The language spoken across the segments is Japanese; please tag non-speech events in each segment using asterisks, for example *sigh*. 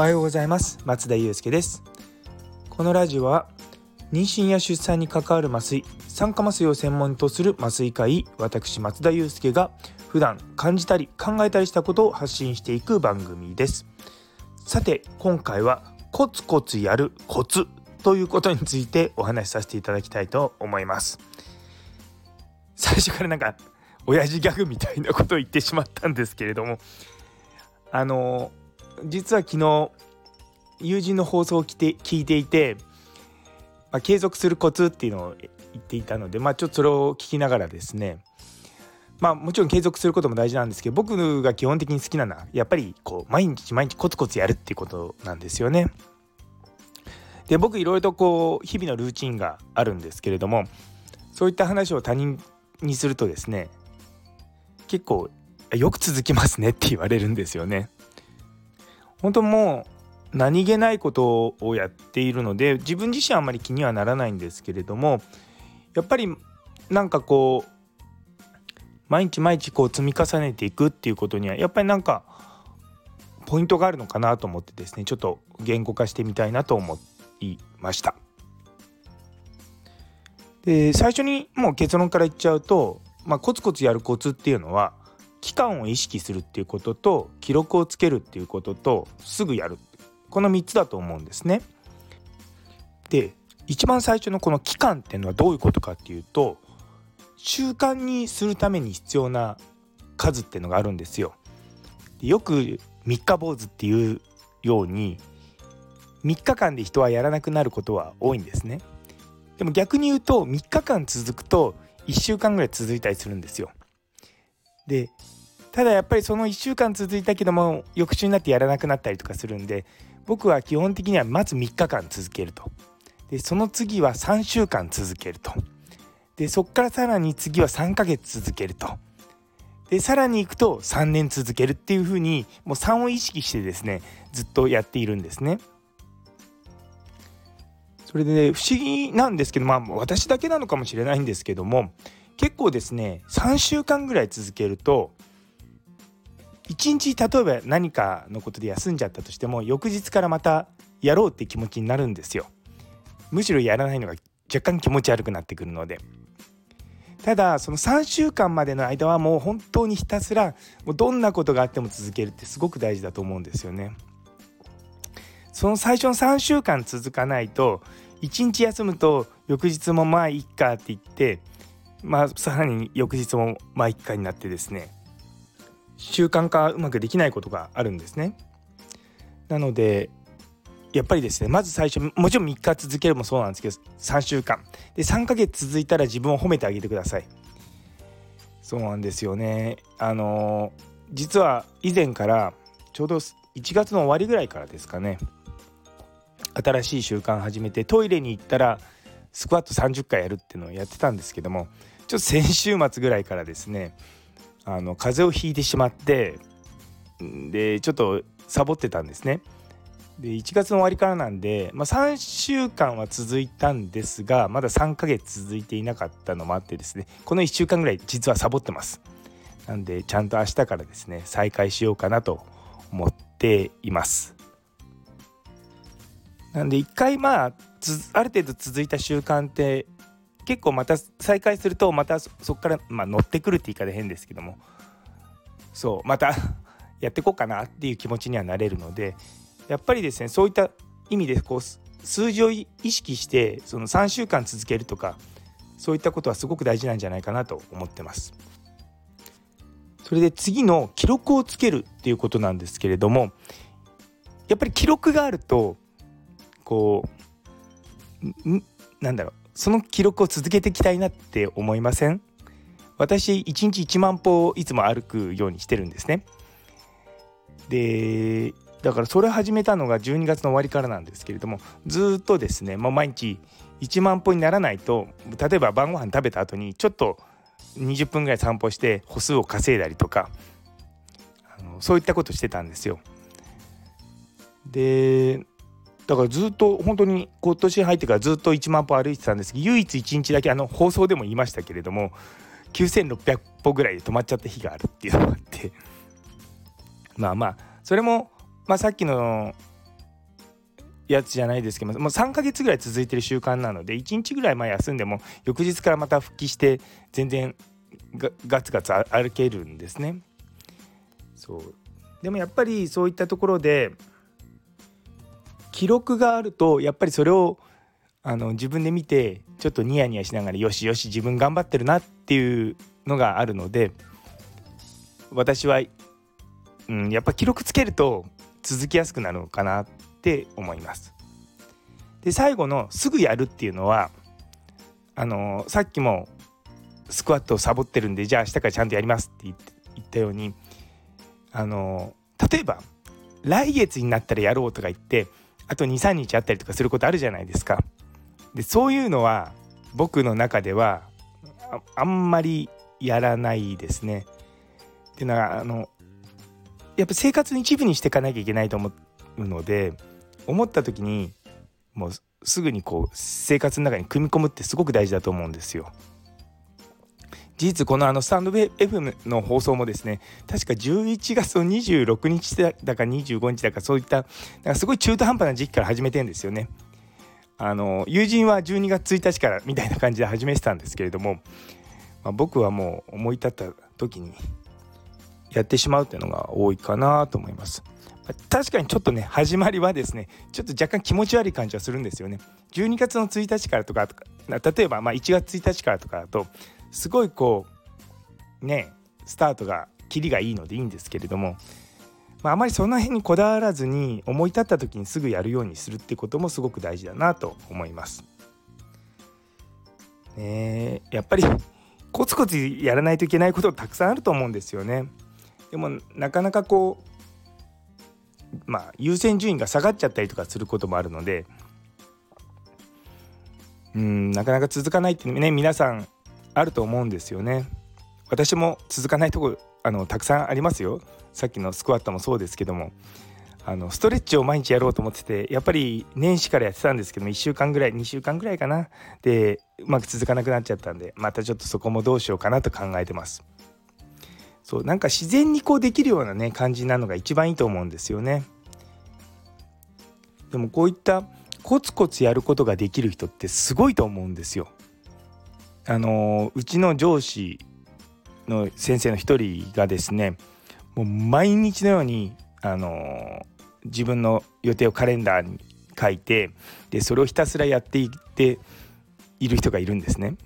おはようございます。松田祐介です。このラジオは妊娠や出産に関わる麻酔酸化麻酔を専門とする麻酔科医私松田祐介が普段感じたり考えたりしたことを発信していく番組です。さて今回はコツコツやるコツということについてお話しさせていただきたいと思います。最初からなんか親父ギャグみたいなことを言ってしまったんですけれどもあの実は昨日友人の放送を聞いていて、まあ、継続するコツっていうのを言っていたので、まあ、ちょっとそれを聞きながらですねまあもちろん継続することも大事なんですけど僕が基本的に好きなのはやっぱりこう毎日毎日コツコツやるっていうことなんですよね。で僕いろいろとこう日々のルーチンがあるんですけれどもそういった話を他人にするとですね結構よく続きますねって言われるんですよね。本当もう何気ないことをやっているので自分自身あんまり気にはならないんですけれどもやっぱりなんかこう毎日毎日こう積み重ねていくっていうことにはやっぱりなんかポイントがあるのかなと思ってですねちょっと言語化してみたいなと思いました。で最初にもう結論から言っちゃうと、まあ、コツコツやるコツっていうのは期間を意識するっていうことと記録をつけるっていうこととすぐやるこの3つだと思うんですね。で一番最初のこの期間っていうのはどういうことかっていうと習慣にするために必要な数っていうのがあるんですよ。よく三日坊主っていうように3日間で人はやらなくなることは多いんですね。でも逆に言うと3日間続くと1週間ぐらい続いたりするんですよ。でただやっぱりその1週間続いたけども翌週になってやらなくなったりとかするんで僕は基本的にはまず3日間続けると。でその次は3週間続けると。でそっからさらに次は3ヶ月続けると。でさらにいくと3年続けるっていうふうにもう3を意識してですねずっとやっているんですね。それで、ね、不思議なんですけどまあ私だけなのかもしれないんですけども結構ですね3週間ぐらい続けると1日例えば何かのことで休んじゃったとしても翌日からまたやろうって気持ちになるんですよ。むしろやらないのが若干気持ち悪くなってくるので。ただその3週間までの間はもう本当にひたすらもうどんなことがあっても続けるってすごく大事だと思うんですよね。その最初の3週間続かないと1日休むと翌日もまあいっかって言ってまあさらに翌日もまあいっかになってですね習慣化うまくできないことがあるんですね。なのでやっぱりですねまず最初もちろん3日続けるもそうなんですけど3週間。で3ヶ月続いたら自分を褒めてあげてください。そうなんですよね。あの実は以前からちょうど1月の終わりぐらいからですかね新しい習慣始めてトイレに行ったらスクワット30回やるっていうのをやってたんですけどもちょっと先週末ぐらいからですねあの風邪をひいてしまってでちょっとサボってたんですね。で1月の終わりからなんで、まあ、3週間は続いたんですがまだ3ヶ月続いていなかったのもあってですねこの1週間ぐらい実はサボってますなんでちゃんと明日からですね再開しようかなと思っていますなんで一回まあある程度続いた習慣って結構また再開するとまたそこからまあ乗ってくるって言い方変ですけどもそうまた *laughs* やっていこうかなっていう気持ちにはなれるのでやっぱりですねそういった意味でこう数字を意識してその3週間続けるとかそういったことはすごく大事なんじゃないかなと思ってます。それで次の記録をつけるっていうことなんですけれどもやっぱり記録があるとこうなんだろうその記録を続けていきたいなって思いません？私1日1万歩いつも歩くようにしてるんですね。でだからそれ始めたのが12月の終わりからなんですけれどもずっとですねもう毎日1万歩にならないと例えば晩ご飯食べた後にちょっと20分ぐらい散歩して歩数を稼いだりとかあのそういったことしてたんですよ。でだからずっと本当に今年入ってからずっと1万歩歩いてたんです。けど唯一1日だけあの放送でも言いましたけれども9600歩ぐらいで止まっちゃった日があるっていうのがあって。まあまあそれもまあ、さっきのやつじゃないですけどもう3ヶ月ぐらい続いてる習慣なので1日ぐらいま休んでも翌日からまた復帰して全然ガツガツ歩けるんですね。そう。でもやっぱりそういったところで記録があるとやっぱりそれをあの自分で見てちょっとニヤニヤしながらよしよし自分頑張ってるなっていうのがあるので私は、うん、やっぱ記録つけると続きやすくなるのかなって思います。で最後のすぐやるっていうのはあのさっきもスクワットをサボってるんでじゃあ明日からちゃんとやりますって言ったようにあの例えば来月になったらやろうとか言ってあと23日あったりとかすることあるじゃないですか。でそういうのは僕の中ではあんまりやらないですね。っていうのはあのやっぱ生活の一部にしていかなきゃいけないと思うので思った時にもうすぐにこう生活の中に組み込むってすごく大事だと思うんですよ。事実このあのスタンド FM の放送もですね確か11月の26日だか25日だかそういったなんかすごい中途半端な時期から始めてるんですよね。あの友人は12月1日からみたいな感じで始めてたんですけれども、まあ、僕はもう思い立った時にやってしまうっていうのが多いかなと思います。確かにちょっとね始まりはですねちょっと若干気持ち悪い感じはするんですよね。12月の1日からとか例えばまあ1月1日からとかだとすごいこうねスタートがキリがいいのでいいんですけれども、まあ、あまりその辺にこだわらずに思い立った時にすぐやるようにするってこともすごく大事だなと思います。ね、やっぱりコツコツやらないといけないことたくさんあると思うんですよね。でもなかなかこうまあ優先順位が下がっちゃったりとかすることもあるのでうんなかなか続かないっていうね皆さんあると思うんですよね。私も続かないとこあのたくさんありますよ。さっきのスクワットもそうですけどもあのストレッチを毎日やろうと思っててやっぱり年始からやってたんですけども1週間ぐらい2週間ぐらいかなでうまく続かなくなっちゃったんでまたちょっとそこもどうしようかなと考えてます。そうなんか自然にこうできるようなね感じなのが一番いいと思うんですよね。でもこういったコツコツやることができる人ってすごいと思うんですよ。あのうちの上司の先生の一人がですねもう毎日のようにあの自分の予定をカレンダーに書いてでそれをひたすらやっていっている人がいるんですね。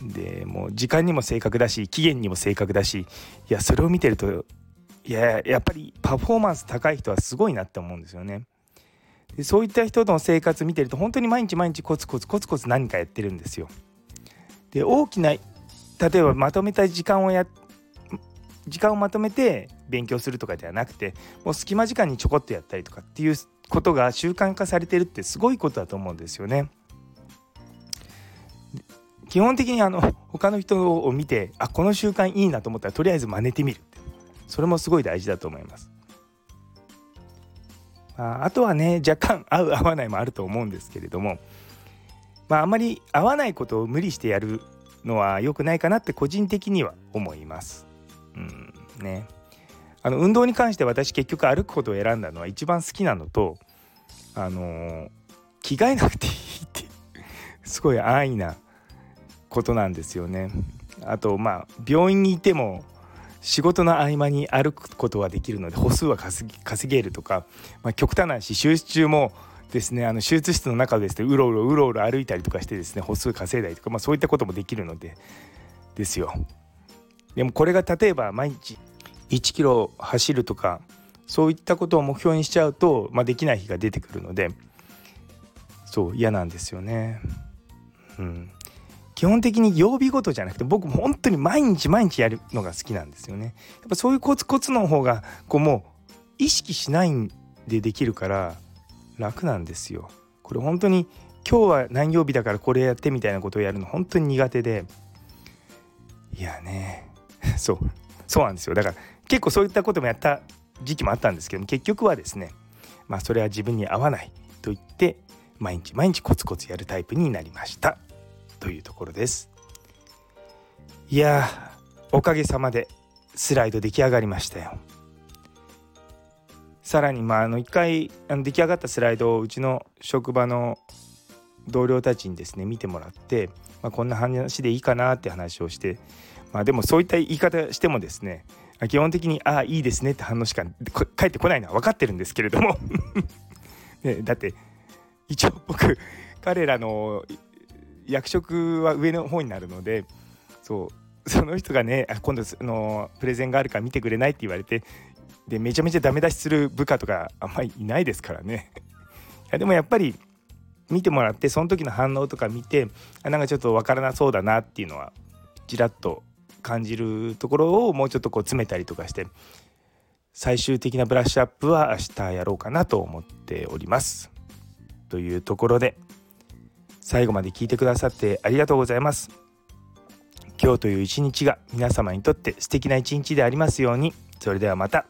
でもう時間にも正確だし期限にも正確だしいやそれを見てるといややっぱりパフォーマンス高い人はすごいなって思うんですよね。でそういった人の生活見てると本当に毎日毎日コツコツコツコツ何かやってるんですよ。で大きな例えばまとめた時間をや時間をまとめて勉強するとかではなくてもう隙間時間にちょこっとやったりとかっていうことが習慣化されてるってすごいことだと思うんですよね。基本的にあの他の人を見てあこの習慣いいなと思ったらとりあえず真似てみるそれもすごい大事だと思います。ああとはね若干合う合わないもあると思うんですけれどもまああまり合わないことを無理してやるのは良くないかなって個人的には思います。うんね、あの運動に関して私結局歩くことを選んだのは一番好きなのとあのー、着替えなくていいって *laughs* すごい安易なことなんですよね。あとまあ病院にいても仕事の合間に歩くことはできるので歩数は稼げるとか、まあ、極端な話手術中もですねあの手術室の中でですねうろうろうろうろ歩いたりとかしてですね歩数稼いだりとか、まあ、そういったこともできるのでですよでもこれが例えば毎日1キロ走るとかそういったことを目標にしちゃうと、まあ、できない日が出てくるのでそう嫌なんですよね。うん、基本的に曜日ごとじゃなくて僕も本当に毎日毎日やるのが好きなんですよね。やっぱそういうコツコツの方がこうもう意識しないんでできるから楽なんですよ。これ本当に今日は何曜日だからこれやってみたいなことをやるの本当に苦手で。いやね。*laughs* そう。そうなんですよ。だから結構そういったこともやった時期もあったんですけど結局はですねまあそれは自分に合わないと言って毎日毎日コツコツやるタイプになりました。というところです。いやおかげさまでスライド出来上がりましたよ。さらにまああの一回あの出来上がったスライドをうちの職場の同僚たちにですね見てもらって、まあ、こんな話でいいかなって話をして、まあ、でもそういった言い方してもですね基本的に「ああいいですね」って反応しか返ってこないのは分かってるんですけれども。*laughs* ね、だって一応僕彼らの役職は上の方になるのでそうその人がね今度のプレゼンがあるから見てくれないって言われてでめちゃめちゃダメ出しする部下とかあんまりいないですからねでもやっぱり見てもらってその時の反応とか見てあなんかちょっと分からなそうだなっていうのはちらっと感じるところをもうちょっとこう詰めたりとかして最終的なブラッシュアップは明日やろうかなと思っております。というところで最後まで聞いてくださってありがとうございます。今日という一日が皆様にとって素敵な一日でありますように。それではまた。